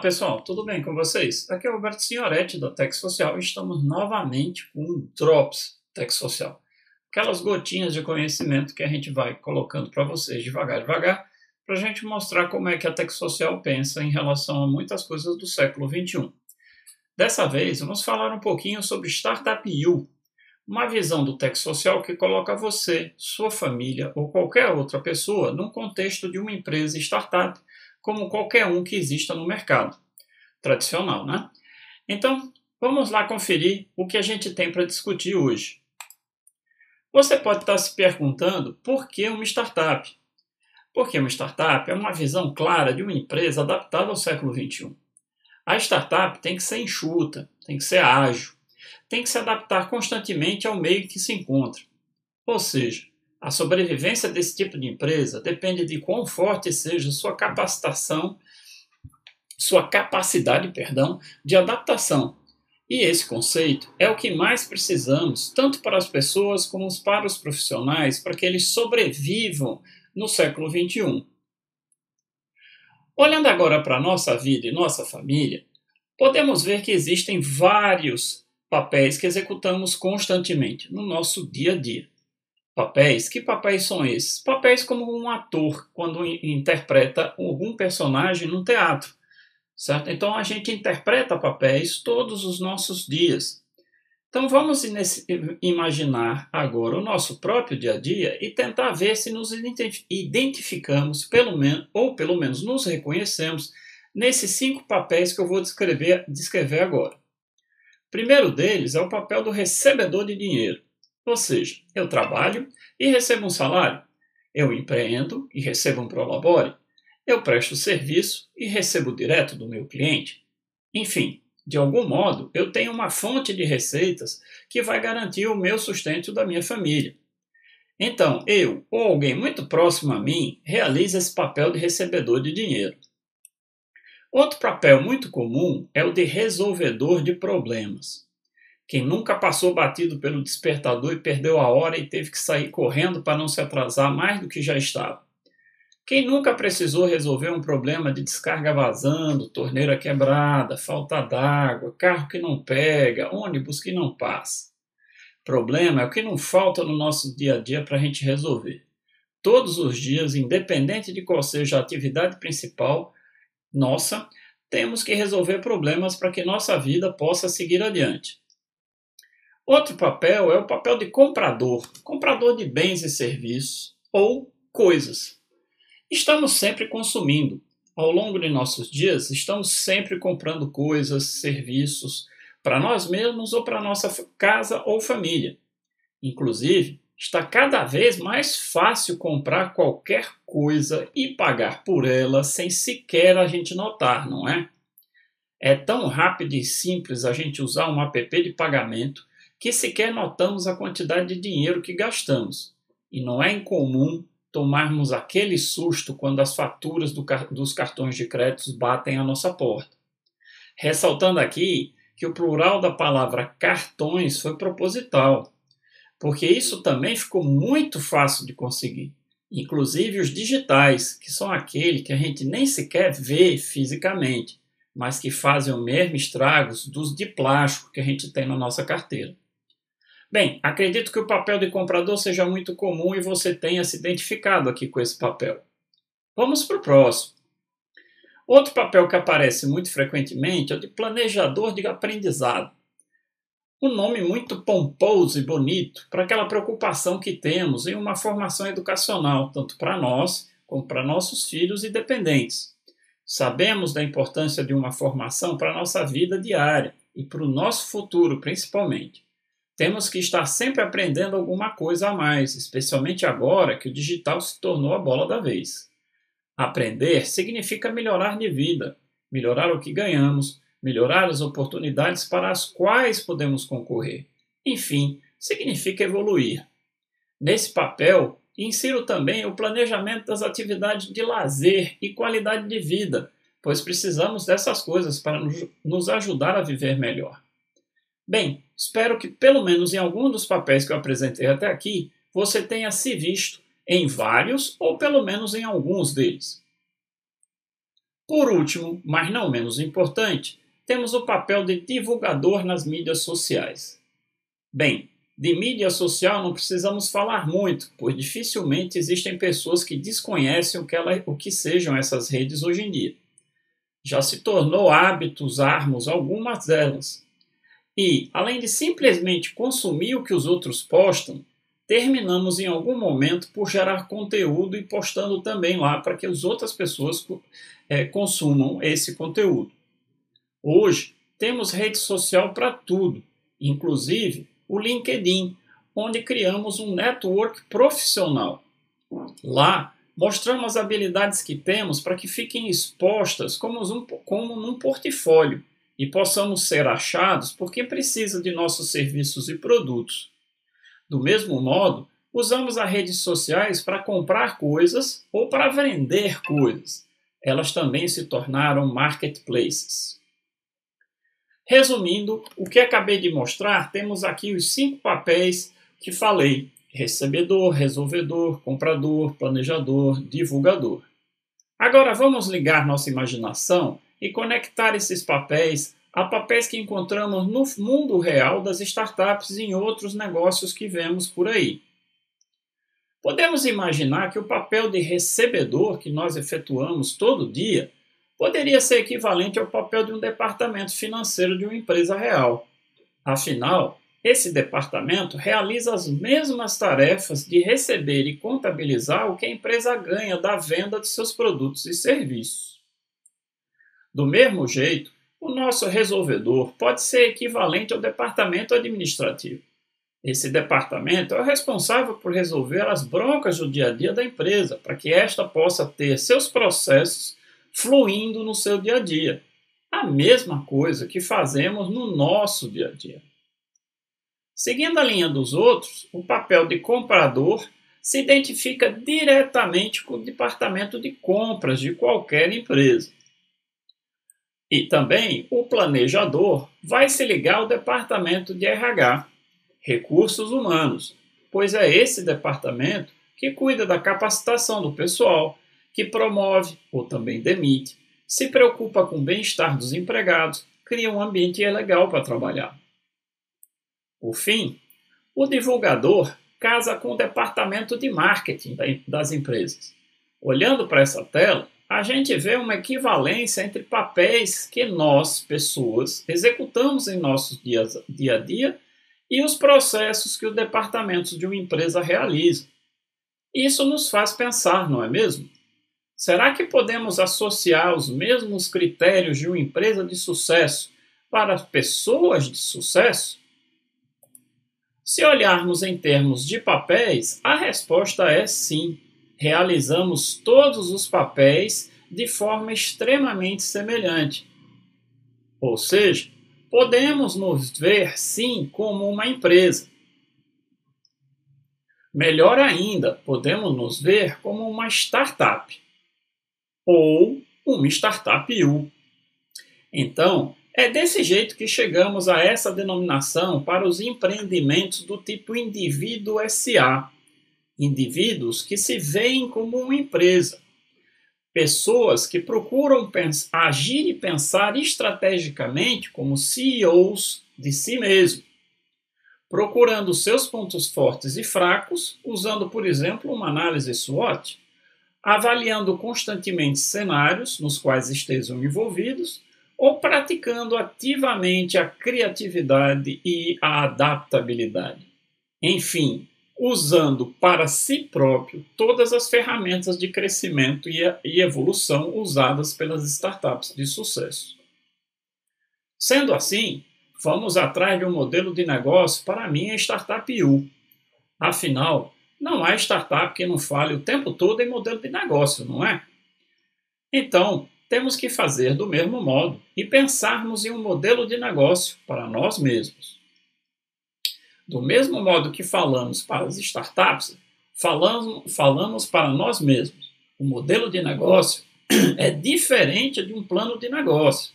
pessoal, tudo bem com vocês? Aqui é o Roberto Signoretti da Tech Social e estamos novamente com o Drops Tech Social. Aquelas gotinhas de conhecimento que a gente vai colocando para vocês devagar, devagar, para a gente mostrar como é que a Tech Social pensa em relação a muitas coisas do século XXI. Dessa vez, vamos falar um pouquinho sobre Startup U, uma visão do Tech Social que coloca você, sua família ou qualquer outra pessoa num contexto de uma empresa startup como qualquer um que exista no mercado tradicional, né? Então, vamos lá conferir o que a gente tem para discutir hoje. Você pode estar se perguntando por que uma startup? Porque uma startup é uma visão clara de uma empresa adaptada ao século XXI. A startup tem que ser enxuta, tem que ser ágil, tem que se adaptar constantemente ao meio que se encontra. Ou seja, a sobrevivência desse tipo de empresa depende de quão forte seja sua capacitação, sua capacidade, perdão, de adaptação. E esse conceito é o que mais precisamos, tanto para as pessoas como para os profissionais, para que eles sobrevivam no século XXI. Olhando agora para a nossa vida e nossa família, podemos ver que existem vários papéis que executamos constantemente no nosso dia a dia. Papéis? Que papéis são esses? Papéis como um ator quando interpreta algum personagem no teatro, certo? Então a gente interpreta papéis todos os nossos dias. Então vamos imaginar agora o nosso próprio dia a dia e tentar ver se nos identificamos, pelo menos, ou pelo menos nos reconhecemos nesses cinco papéis que eu vou descrever, descrever agora. O primeiro deles é o papel do recebedor de dinheiro. Ou seja, eu trabalho e recebo um salário. Eu empreendo e recebo um prolabore. Eu presto serviço e recebo direto do meu cliente. Enfim, de algum modo, eu tenho uma fonte de receitas que vai garantir o meu sustento da minha família. Então, eu ou alguém muito próximo a mim realiza esse papel de recebedor de dinheiro. Outro papel muito comum é o de resolvedor de problemas. Quem nunca passou batido pelo despertador e perdeu a hora e teve que sair correndo para não se atrasar mais do que já estava? Quem nunca precisou resolver um problema de descarga vazando, torneira quebrada, falta d'água, carro que não pega, ônibus que não passa? Problema é o que não falta no nosso dia a dia para a gente resolver. Todos os dias, independente de qual seja a atividade principal nossa, temos que resolver problemas para que nossa vida possa seguir adiante. Outro papel é o papel de comprador, comprador de bens e serviços ou coisas. Estamos sempre consumindo. Ao longo de nossos dias, estamos sempre comprando coisas, serviços para nós mesmos ou para nossa casa ou família. Inclusive, está cada vez mais fácil comprar qualquer coisa e pagar por ela sem sequer a gente notar, não é? É tão rápido e simples a gente usar um app de pagamento que sequer notamos a quantidade de dinheiro que gastamos. E não é incomum tomarmos aquele susto quando as faturas do, dos cartões de crédito batem à nossa porta. Ressaltando aqui que o plural da palavra cartões foi proposital, porque isso também ficou muito fácil de conseguir. Inclusive os digitais, que são aqueles que a gente nem sequer vê fisicamente, mas que fazem o mesmo estragos dos de plástico que a gente tem na nossa carteira. Bem, acredito que o papel de comprador seja muito comum e você tenha se identificado aqui com esse papel. Vamos para o próximo. Outro papel que aparece muito frequentemente é o de planejador de aprendizado. Um nome muito pomposo e bonito para aquela preocupação que temos em uma formação educacional, tanto para nós como para nossos filhos e dependentes. Sabemos da importância de uma formação para a nossa vida diária e para o nosso futuro, principalmente. Temos que estar sempre aprendendo alguma coisa a mais, especialmente agora que o digital se tornou a bola da vez. Aprender significa melhorar de vida, melhorar o que ganhamos, melhorar as oportunidades para as quais podemos concorrer. Enfim, significa evoluir. Nesse papel, insiro também o planejamento das atividades de lazer e qualidade de vida, pois precisamos dessas coisas para nos ajudar a viver melhor. Bem, espero que pelo menos em algum dos papéis que eu apresentei até aqui, você tenha se visto em vários ou pelo menos em alguns deles. Por último, mas não menos importante, temos o papel de divulgador nas mídias sociais. Bem, de mídia social não precisamos falar muito, pois dificilmente existem pessoas que desconhecem o que, ela, o que sejam essas redes hoje em dia. Já se tornou hábito usarmos algumas delas. E, além de simplesmente consumir o que os outros postam, terminamos em algum momento por gerar conteúdo e postando também lá para que as outras pessoas é, consumam esse conteúdo. Hoje, temos rede social para tudo, inclusive o LinkedIn, onde criamos um network profissional. Lá, mostramos as habilidades que temos para que fiquem expostas como, um, como num portfólio e possamos ser achados por quem precisa de nossos serviços e produtos. Do mesmo modo, usamos as redes sociais para comprar coisas ou para vender coisas. Elas também se tornaram marketplaces. Resumindo, o que acabei de mostrar, temos aqui os cinco papéis que falei: recebedor, resolvedor, comprador, planejador, divulgador. Agora vamos ligar nossa imaginação e conectar esses papéis a papéis que encontramos no mundo real das startups e em outros negócios que vemos por aí. Podemos imaginar que o papel de recebedor que nós efetuamos todo dia poderia ser equivalente ao papel de um departamento financeiro de uma empresa real. Afinal, esse departamento realiza as mesmas tarefas de receber e contabilizar o que a empresa ganha da venda de seus produtos e serviços. Do mesmo jeito, o nosso resolvedor pode ser equivalente ao departamento administrativo. Esse departamento é o responsável por resolver as broncas do dia a dia da empresa, para que esta possa ter seus processos fluindo no seu dia a dia. A mesma coisa que fazemos no nosso dia a dia. Seguindo a linha dos outros, o papel de comprador se identifica diretamente com o departamento de compras de qualquer empresa. E também o planejador vai se ligar ao departamento de RH, recursos humanos, pois é esse departamento que cuida da capacitação do pessoal, que promove ou também demite, se preocupa com o bem-estar dos empregados, cria um ambiente legal para trabalhar. Por fim, o divulgador casa com o departamento de marketing das empresas. Olhando para essa tela, a gente vê uma equivalência entre papéis que nós, pessoas, executamos em nosso dia, dia a dia e os processos que os departamentos de uma empresa realizam. Isso nos faz pensar, não é mesmo? Será que podemos associar os mesmos critérios de uma empresa de sucesso para pessoas de sucesso? Se olharmos em termos de papéis, a resposta é sim. Realizamos todos os papéis de forma extremamente semelhante. Ou seja, podemos nos ver sim como uma empresa. Melhor ainda, podemos nos ver como uma startup ou uma startup U. Então, é desse jeito que chegamos a essa denominação para os empreendimentos do tipo indivíduo SA. Indivíduos que se veem como uma empresa. Pessoas que procuram agir e pensar estrategicamente como CEOs de si mesmo, procurando seus pontos fortes e fracos, usando, por exemplo, uma análise SWOT avaliando constantemente cenários nos quais estejam envolvidos ou praticando ativamente a criatividade e a adaptabilidade. Enfim, usando para si próprio todas as ferramentas de crescimento e evolução usadas pelas startups de sucesso. Sendo assim, vamos atrás de um modelo de negócio para a minha startup U. Afinal, não há startup que não fale o tempo todo em modelo de negócio, não é? Então, temos que fazer do mesmo modo e pensarmos em um modelo de negócio para nós mesmos. Do mesmo modo que falamos para as startups, falamos, falamos para nós mesmos. O modelo de negócio é diferente de um plano de negócio.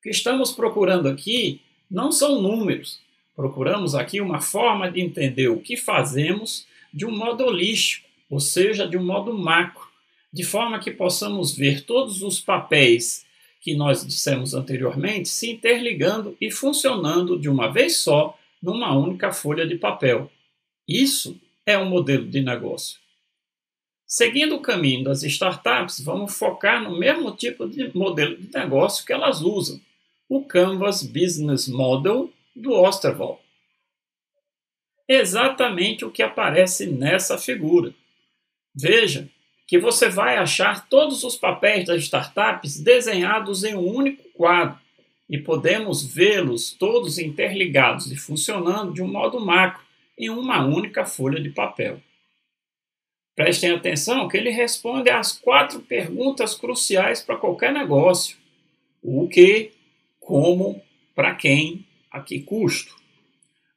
O que estamos procurando aqui não são números. Procuramos aqui uma forma de entender o que fazemos de um modo holístico, ou seja, de um modo macro, de forma que possamos ver todos os papéis que nós dissemos anteriormente se interligando e funcionando de uma vez só numa única folha de papel. Isso é um modelo de negócio. Seguindo o caminho das startups, vamos focar no mesmo tipo de modelo de negócio que elas usam, o Canvas Business Model do Osterwald. Exatamente o que aparece nessa figura. Veja que você vai achar todos os papéis das startups desenhados em um único quadro e podemos vê-los todos interligados e funcionando de um modo macro em uma única folha de papel. Prestem atenção que ele responde às quatro perguntas cruciais para qualquer negócio: o que, como, para quem, a que custo.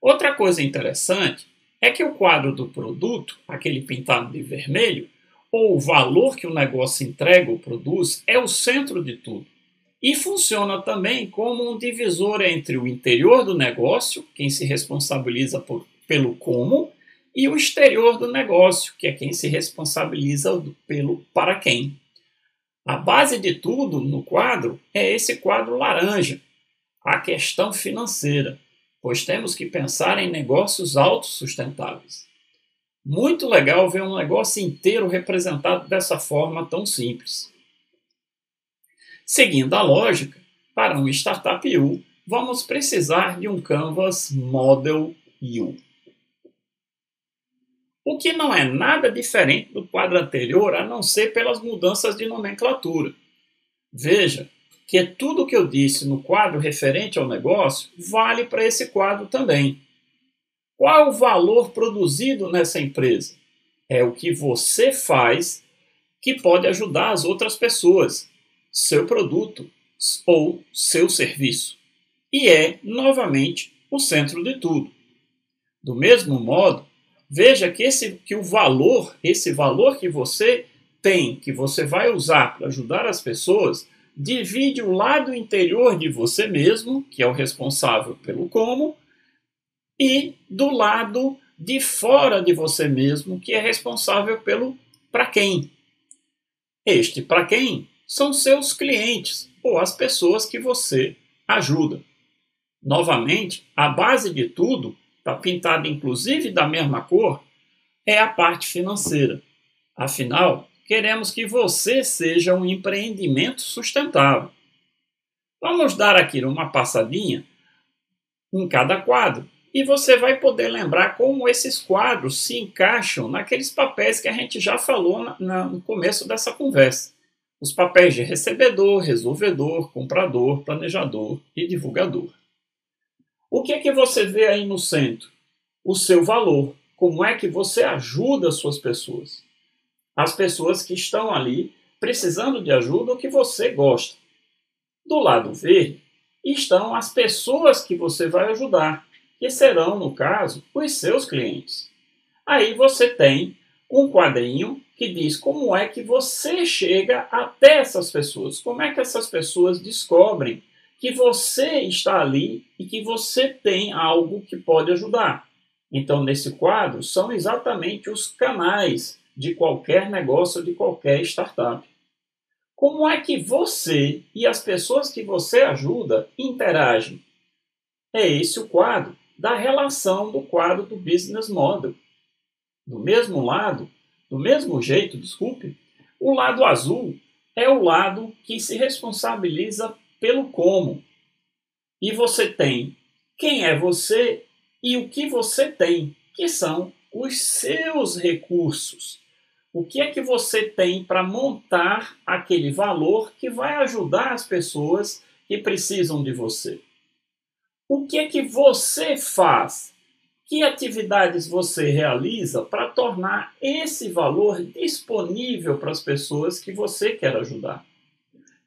Outra coisa interessante é que o quadro do produto, aquele pintado de vermelho, ou o valor que o negócio entrega ou produz, é o centro de tudo. E funciona também como um divisor entre o interior do negócio, quem se responsabiliza por, pelo como, e o exterior do negócio, que é quem se responsabiliza pelo para quem. A base de tudo no quadro é esse quadro laranja, a questão financeira, pois temos que pensar em negócios autossustentáveis. Muito legal ver um negócio inteiro representado dessa forma tão simples. Seguindo a lógica, para um Startup U, vamos precisar de um Canvas Model U o que não é nada diferente do quadro anterior, a não ser pelas mudanças de nomenclatura. Veja que tudo o que eu disse no quadro referente ao negócio vale para esse quadro também. Qual o valor produzido nessa empresa? É o que você faz que pode ajudar as outras pessoas, seu produto ou seu serviço. E é, novamente, o centro de tudo. Do mesmo modo, Veja que, esse, que o valor, esse valor que você tem, que você vai usar para ajudar as pessoas, divide o lado interior de você mesmo, que é o responsável pelo como, e do lado de fora de você mesmo, que é responsável pelo para quem. Este para quem são seus clientes ou as pessoas que você ajuda. Novamente, a base de tudo está pintada inclusive da mesma cor, é a parte financeira. Afinal, queremos que você seja um empreendimento sustentável. Vamos dar aqui uma passadinha em cada quadro e você vai poder lembrar como esses quadros se encaixam naqueles papéis que a gente já falou na, na, no começo dessa conversa. Os papéis de recebedor, resolvedor, comprador, planejador e divulgador. O que é que você vê aí no centro? O seu valor. Como é que você ajuda as suas pessoas? As pessoas que estão ali precisando de ajuda ou que você gosta. Do lado verde estão as pessoas que você vai ajudar, que serão, no caso, os seus clientes. Aí você tem um quadrinho que diz como é que você chega até essas pessoas, como é que essas pessoas descobrem que você está ali e que você tem algo que pode ajudar. Então, nesse quadro, são exatamente os canais de qualquer negócio, de qualquer startup. Como é que você e as pessoas que você ajuda interagem? É esse o quadro da relação do quadro do business model. Do mesmo lado, do mesmo jeito, desculpe, o lado azul é o lado que se responsabiliza pelo como. E você tem quem é você e o que você tem, que são os seus recursos. O que é que você tem para montar aquele valor que vai ajudar as pessoas que precisam de você? O que é que você faz? Que atividades você realiza para tornar esse valor disponível para as pessoas que você quer ajudar?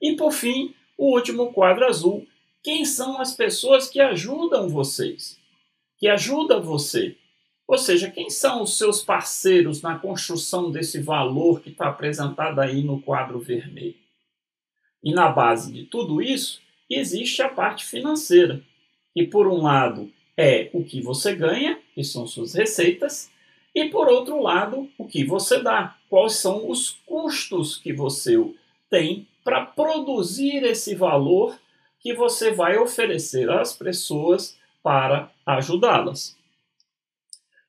E por fim, o último quadro azul. Quem são as pessoas que ajudam vocês? Que ajudam você? Ou seja, quem são os seus parceiros na construção desse valor que está apresentado aí no quadro vermelho? E na base de tudo isso, existe a parte financeira, que por um lado é o que você ganha, que são suas receitas, E por outro lado, o que você dá? Quais são os custos que você tem para produzir esse valor que você vai oferecer às pessoas para ajudá-las.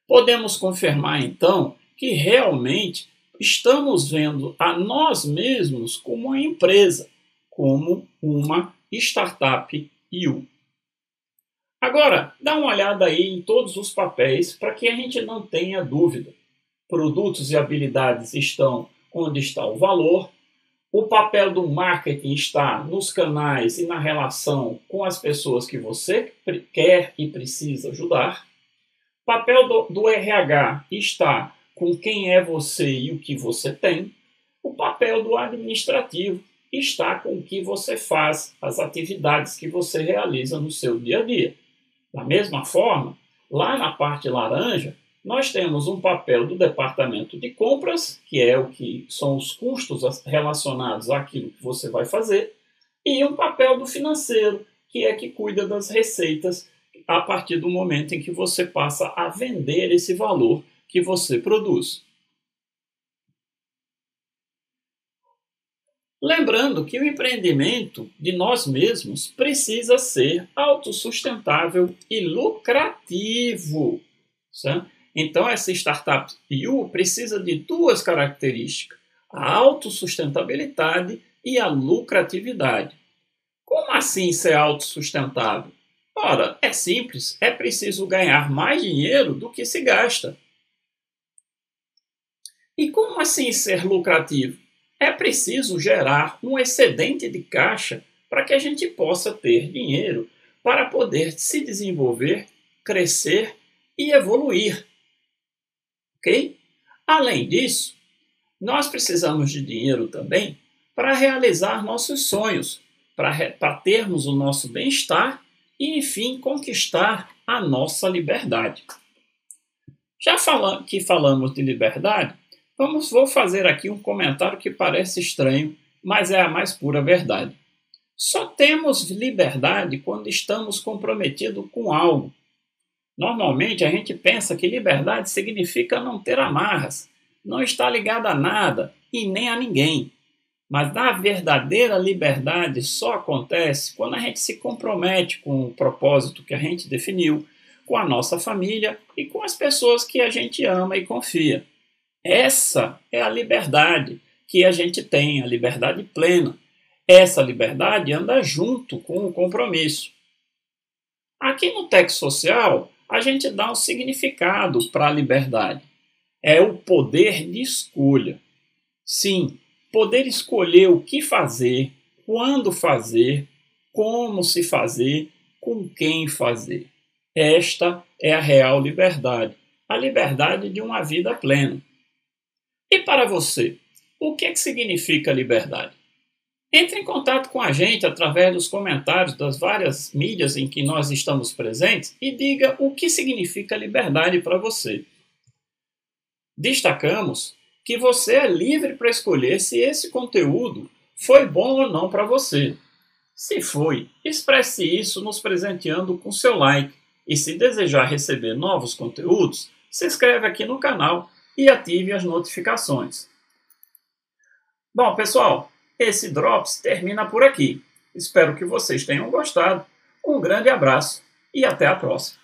Podemos confirmar então que realmente estamos vendo a nós mesmos como uma empresa, como uma startup IU. Agora, dá uma olhada aí em todos os papéis para que a gente não tenha dúvida. Produtos e habilidades estão onde está o valor, o papel do marketing está nos canais e na relação com as pessoas que você quer e precisa ajudar. O papel do, do RH está com quem é você e o que você tem. O papel do administrativo está com o que você faz, as atividades que você realiza no seu dia a dia. Da mesma forma, lá na parte laranja, nós temos um papel do departamento de compras, que é o que são os custos relacionados àquilo que você vai fazer, e um papel do financeiro, que é que cuida das receitas a partir do momento em que você passa a vender esse valor que você produz. Lembrando que o empreendimento de nós mesmos precisa ser autossustentável e lucrativo. Certo? Então, essa startup U precisa de duas características: a autossustentabilidade e a lucratividade. Como assim ser autossustentável? Ora, é simples, é preciso ganhar mais dinheiro do que se gasta. E como assim ser lucrativo? É preciso gerar um excedente de caixa para que a gente possa ter dinheiro para poder se desenvolver, crescer e evoluir ok? Além disso, nós precisamos de dinheiro também para realizar nossos sonhos, para termos o nosso bem-estar e, enfim, conquistar a nossa liberdade. Já falando, que falamos de liberdade, vamos, vou fazer aqui um comentário que parece estranho, mas é a mais pura verdade. Só temos liberdade quando estamos comprometidos com algo, Normalmente a gente pensa que liberdade significa não ter amarras, não estar ligado a nada e nem a ninguém. Mas a verdadeira liberdade só acontece quando a gente se compromete com o propósito que a gente definiu, com a nossa família e com as pessoas que a gente ama e confia. Essa é a liberdade que a gente tem, a liberdade plena. Essa liberdade anda junto com o compromisso. Aqui no texto social, a gente dá um significado para a liberdade. É o poder de escolha. Sim, poder escolher o que fazer, quando fazer, como se fazer, com quem fazer. Esta é a real liberdade, a liberdade de uma vida plena. E para você, o que, é que significa liberdade? Entre em contato com a gente através dos comentários das várias mídias em que nós estamos presentes e diga o que significa liberdade para você. Destacamos que você é livre para escolher se esse conteúdo foi bom ou não para você. Se foi, expresse isso nos presenteando com seu like. E se desejar receber novos conteúdos, se inscreve aqui no canal e ative as notificações. Bom, pessoal, esse Drops termina por aqui. Espero que vocês tenham gostado. Um grande abraço e até a próxima.